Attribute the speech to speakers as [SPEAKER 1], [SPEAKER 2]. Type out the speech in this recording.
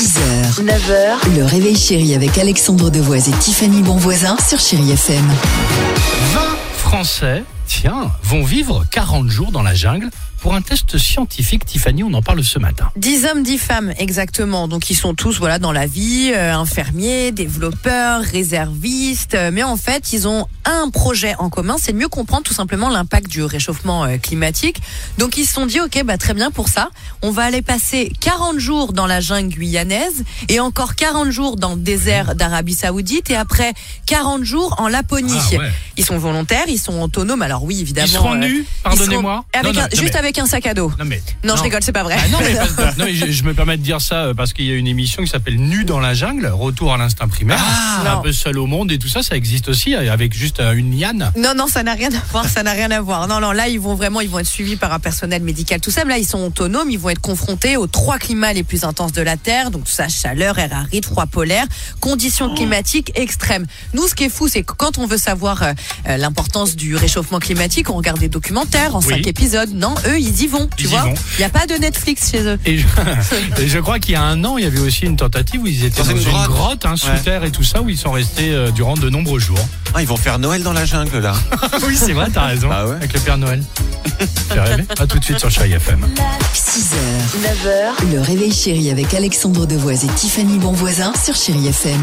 [SPEAKER 1] 6h, 9h, le réveil chéri avec Alexandre Devoise et Tiffany Bonvoisin sur Chéri FM.
[SPEAKER 2] 20 Français, vont vivre 40 jours dans la jungle pour un test scientifique. Tiffany, on en parle ce matin.
[SPEAKER 3] 10 hommes, 10 femmes, exactement. Donc ils sont tous voilà dans la vie, euh, infirmiers, développeurs, réservistes. Euh, mais en fait, ils ont un projet en commun, c'est de mieux comprendre tout simplement l'impact du réchauffement euh, climatique. Donc ils se sont dit, ok, bah très bien pour ça. On va aller passer 40 jours dans la jungle guyanaise et encore 40 jours dans le désert d'Arabie Saoudite et après 40 jours en Laponie.
[SPEAKER 2] Ah ouais.
[SPEAKER 3] Ils sont volontaires, ils sont autonomes. Alors oui, évidemment.
[SPEAKER 2] Ils seront
[SPEAKER 3] euh,
[SPEAKER 2] nus, pardonnez-moi.
[SPEAKER 3] seront-
[SPEAKER 2] Non, non, non,
[SPEAKER 3] juste
[SPEAKER 2] mais-
[SPEAKER 3] avec un sac à dos.
[SPEAKER 2] Non mais
[SPEAKER 3] Non, je rigole, c'est pas vrai.
[SPEAKER 2] Ah non, mais, non, je, je me permets de dire ça euh, parce qu'il y a une émission qui s'appelle Nu dans la jungle, retour à l'instinct primaire.
[SPEAKER 3] Ah.
[SPEAKER 2] un
[SPEAKER 3] Non.
[SPEAKER 2] peu seul au monde et tout ça, ça existe aussi euh, avec juste une liane.
[SPEAKER 3] Non, non, ça n'a rien à voir, ça n'a rien à voir. Non, non, là, ils vont vraiment, ils vont être suivis par un personnel médical, tout ça. Mais là, ils sont autonomes, ils vont être confrontés aux trois climats les plus intenses de la Terre. Donc, tout ça, chaleur, air aride, froid polaire, conditions climatiques extrêmes. Nous, ce qui est fou, c'est que quand on veut savoir euh, l'importance du réchauffement climatique, on regarde des documentaires en
[SPEAKER 2] Oui.
[SPEAKER 3] cinq épisodes. Non, eux, ils y vont, tu
[SPEAKER 2] Ils y
[SPEAKER 3] vois.
[SPEAKER 2] vont.
[SPEAKER 3] Il n'y a pas de Netflix chez eux.
[SPEAKER 2] Et je, et je crois qu'il y a un an, il y avait aussi une tentative où ils étaient
[SPEAKER 4] Dans
[SPEAKER 2] dans,
[SPEAKER 4] une
[SPEAKER 2] une
[SPEAKER 4] grotte.
[SPEAKER 2] grotte, hein, sous
[SPEAKER 4] Ouais.
[SPEAKER 2] terre et tout ça, où ils sont restés euh, durant de nombreux jours.
[SPEAKER 4] Ah, ils vont faire Noël dans la jungle là.
[SPEAKER 2] oui, c'est vrai, t'as raison.
[SPEAKER 4] Bah ouais.
[SPEAKER 2] Avec le Père Noël. Fait rêver. À tout de suite sur Chérie FM.
[SPEAKER 1] 6h, 9h, le réveil chéri avec Alexandre Devoise et Tiffany Bonvoisin sur Chéri FM.